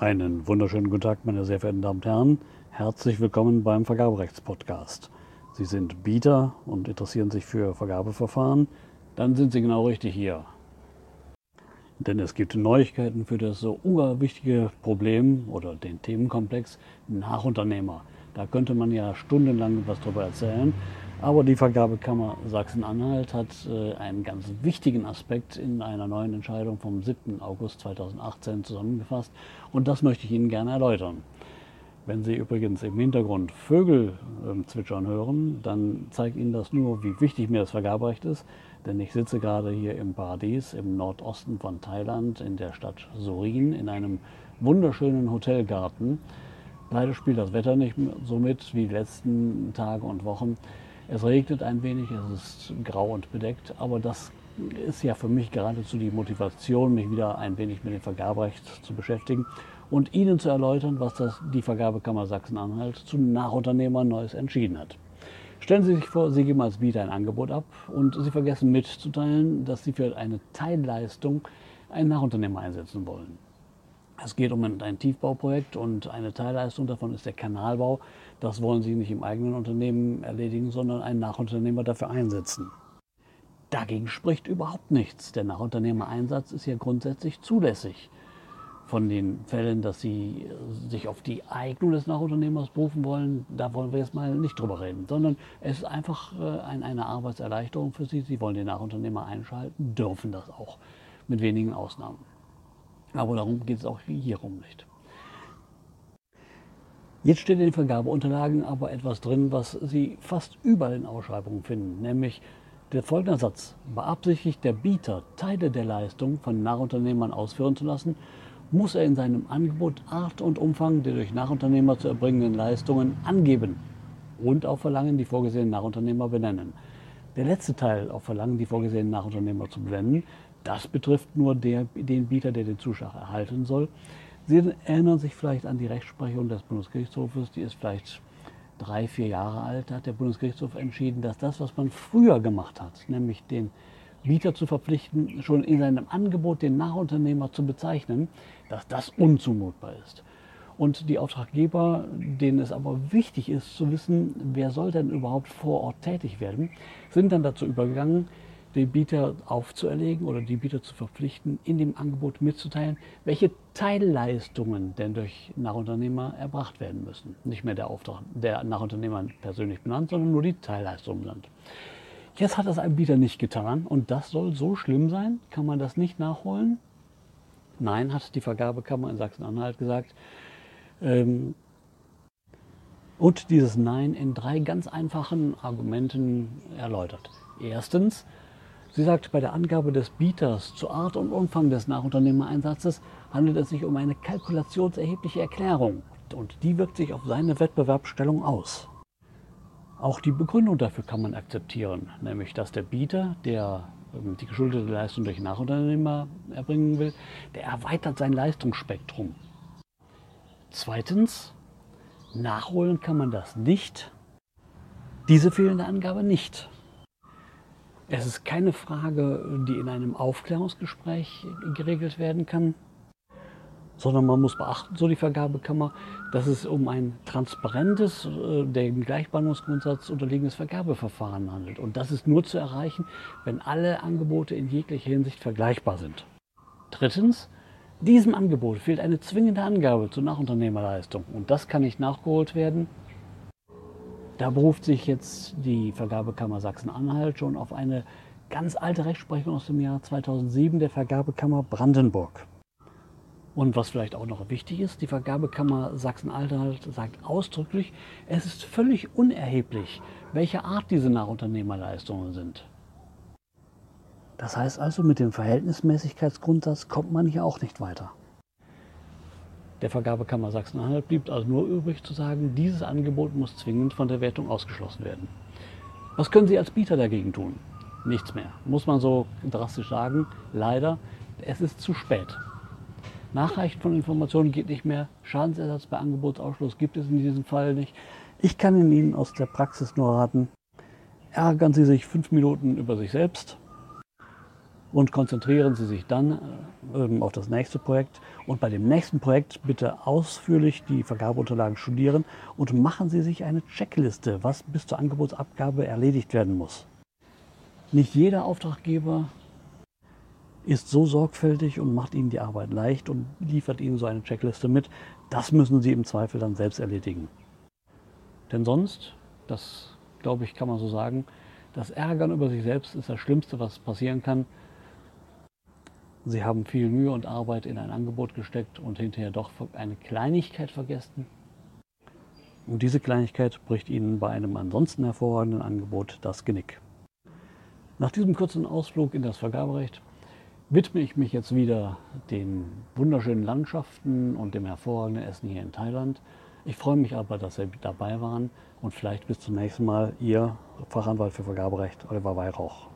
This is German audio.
Einen wunderschönen guten Tag, meine sehr verehrten Damen und Herren. Herzlich willkommen beim Vergaberechtspodcast. Sie sind Bieter und interessieren sich für Vergabeverfahren? Dann sind Sie genau richtig hier. Denn es gibt Neuigkeiten für das so wichtige Problem oder den Themenkomplex Nachunternehmer. Da könnte man ja stundenlang was darüber erzählen. Aber die Vergabekammer Sachsen-Anhalt hat äh, einen ganz wichtigen Aspekt in einer neuen Entscheidung vom 7. August 2018 zusammengefasst. Und das möchte ich Ihnen gerne erläutern. Wenn Sie übrigens im Hintergrund Vögel äh, zwitschern hören, dann zeigt Ihnen das nur, wie wichtig mir das Vergaberecht ist. Denn ich sitze gerade hier im Paradies im Nordosten von Thailand in der Stadt Surin in einem wunderschönen Hotelgarten. Leider spielt das Wetter nicht so mit wie die letzten Tage und Wochen. Es regnet ein wenig, es ist grau und bedeckt, aber das ist ja für mich geradezu die Motivation, mich wieder ein wenig mit dem Vergaberecht zu beschäftigen und Ihnen zu erläutern, was das, die Vergabekammer Sachsen-Anhalt zu Nachunternehmern Neues entschieden hat. Stellen Sie sich vor, Sie geben als Bieter ein Angebot ab und Sie vergessen mitzuteilen, dass Sie für eine Teilleistung einen Nachunternehmer einsetzen wollen. Es geht um ein Tiefbauprojekt und eine Teilleistung davon ist der Kanalbau. Das wollen Sie nicht im eigenen Unternehmen erledigen, sondern einen Nachunternehmer dafür einsetzen. Dagegen spricht überhaupt nichts. Der Nachunternehmereinsatz ist ja grundsätzlich zulässig. Von den Fällen, dass Sie sich auf die Eignung des Nachunternehmers berufen wollen, da wollen wir jetzt mal nicht drüber reden, sondern es ist einfach äh, eine Arbeitserleichterung für Sie. Sie wollen den Nachunternehmer einschalten, dürfen das auch, mit wenigen Ausnahmen. Aber darum geht es auch hierum nicht. Jetzt steht in den Vergabeunterlagen aber etwas drin, was Sie fast überall in Ausschreibungen finden, nämlich der folgende Satz. Beabsichtigt der Bieter, Teile der Leistung von Nachunternehmern ausführen zu lassen, muss er in seinem Angebot Art und Umfang der durch Nachunternehmer zu erbringenden Leistungen angeben und auf Verlangen die vorgesehenen Nachunternehmer benennen. Der letzte Teil auf Verlangen die vorgesehenen Nachunternehmer zu benennen das betrifft nur der, den Bieter, der den Zuschlag erhalten soll. Sie erinnern sich vielleicht an die Rechtsprechung des Bundesgerichtshofes, die ist vielleicht drei, vier Jahre alt, Da hat der Bundesgerichtshof entschieden, dass das, was man früher gemacht hat, nämlich den Bieter zu verpflichten, schon in seinem Angebot den Nachunternehmer zu bezeichnen, dass das unzumutbar ist. Und die Auftraggeber, denen es aber wichtig ist zu wissen, wer soll denn überhaupt vor Ort tätig werden, sind dann dazu übergegangen, den Bieter aufzuerlegen oder die Bieter zu verpflichten, in dem Angebot mitzuteilen, welche Teilleistungen denn durch Nachunternehmer erbracht werden müssen. Nicht mehr der Auftrag, der Nachunternehmer persönlich benannt, sondern nur die Teilleistungen benannt. Jetzt hat das ein Bieter nicht getan und das soll so schlimm sein? Kann man das nicht nachholen? Nein, hat die Vergabekammer in Sachsen-Anhalt gesagt. Ähm, und dieses Nein in drei ganz einfachen Argumenten erläutert. Erstens, Sie sagt, bei der Angabe des Bieters zur Art und Umfang des Nachunternehmereinsatzes handelt es sich um eine kalkulationserhebliche Erklärung und die wirkt sich auf seine Wettbewerbsstellung aus. Auch die Begründung dafür kann man akzeptieren, nämlich dass der Bieter, der ähm, die geschuldete Leistung durch Nachunternehmer erbringen will, der erweitert sein Leistungsspektrum. Zweitens, nachholen kann man das nicht. Diese fehlende Angabe nicht. Es ist keine Frage, die in einem Aufklärungsgespräch geregelt werden kann, sondern man muss beachten, so die Vergabekammer, dass es um ein transparentes, äh, dem Gleichbehandlungsgrundsatz unterliegendes Vergabeverfahren handelt. Und das ist nur zu erreichen, wenn alle Angebote in jeglicher Hinsicht vergleichbar sind. Drittens, diesem Angebot fehlt eine zwingende Angabe zur Nachunternehmerleistung. Und das kann nicht nachgeholt werden, da beruft sich jetzt die Vergabekammer Sachsen-Anhalt schon auf eine ganz alte Rechtsprechung aus dem Jahr 2007 der Vergabekammer Brandenburg. Und was vielleicht auch noch wichtig ist, die Vergabekammer Sachsen-Anhalt sagt ausdrücklich, es ist völlig unerheblich, welche Art diese Nachunternehmerleistungen sind. Das heißt also, mit dem Verhältnismäßigkeitsgrundsatz kommt man hier auch nicht weiter. Der Vergabekammer Sachsen-Anhalt blieb also nur übrig zu sagen, dieses Angebot muss zwingend von der Wertung ausgeschlossen werden. Was können Sie als Bieter dagegen tun? Nichts mehr. Muss man so drastisch sagen. Leider, es ist zu spät. Nachreichen von Informationen geht nicht mehr. Schadensersatz bei Angebotsausschluss gibt es in diesem Fall nicht. Ich kann Ihnen aus der Praxis nur raten, ärgern Sie sich fünf Minuten über sich selbst und konzentrieren Sie sich dann äh, auf das nächste Projekt. Und bei dem nächsten Projekt bitte ausführlich die Vergabeunterlagen studieren und machen Sie sich eine Checkliste, was bis zur Angebotsabgabe erledigt werden muss. Nicht jeder Auftraggeber ist so sorgfältig und macht Ihnen die Arbeit leicht und liefert Ihnen so eine Checkliste mit. Das müssen Sie im Zweifel dann selbst erledigen. Denn sonst, das glaube ich, kann man so sagen, das Ärgern über sich selbst ist das Schlimmste, was passieren kann. Sie haben viel Mühe und Arbeit in ein Angebot gesteckt und hinterher doch eine Kleinigkeit vergessen. Und diese Kleinigkeit bricht Ihnen bei einem ansonsten hervorragenden Angebot das Genick. Nach diesem kurzen Ausflug in das Vergaberecht widme ich mich jetzt wieder den wunderschönen Landschaften und dem hervorragenden Essen hier in Thailand. Ich freue mich aber, dass Sie dabei waren und vielleicht bis zum nächsten Mal Ihr Fachanwalt für Vergaberecht, Oliver Weihrauch.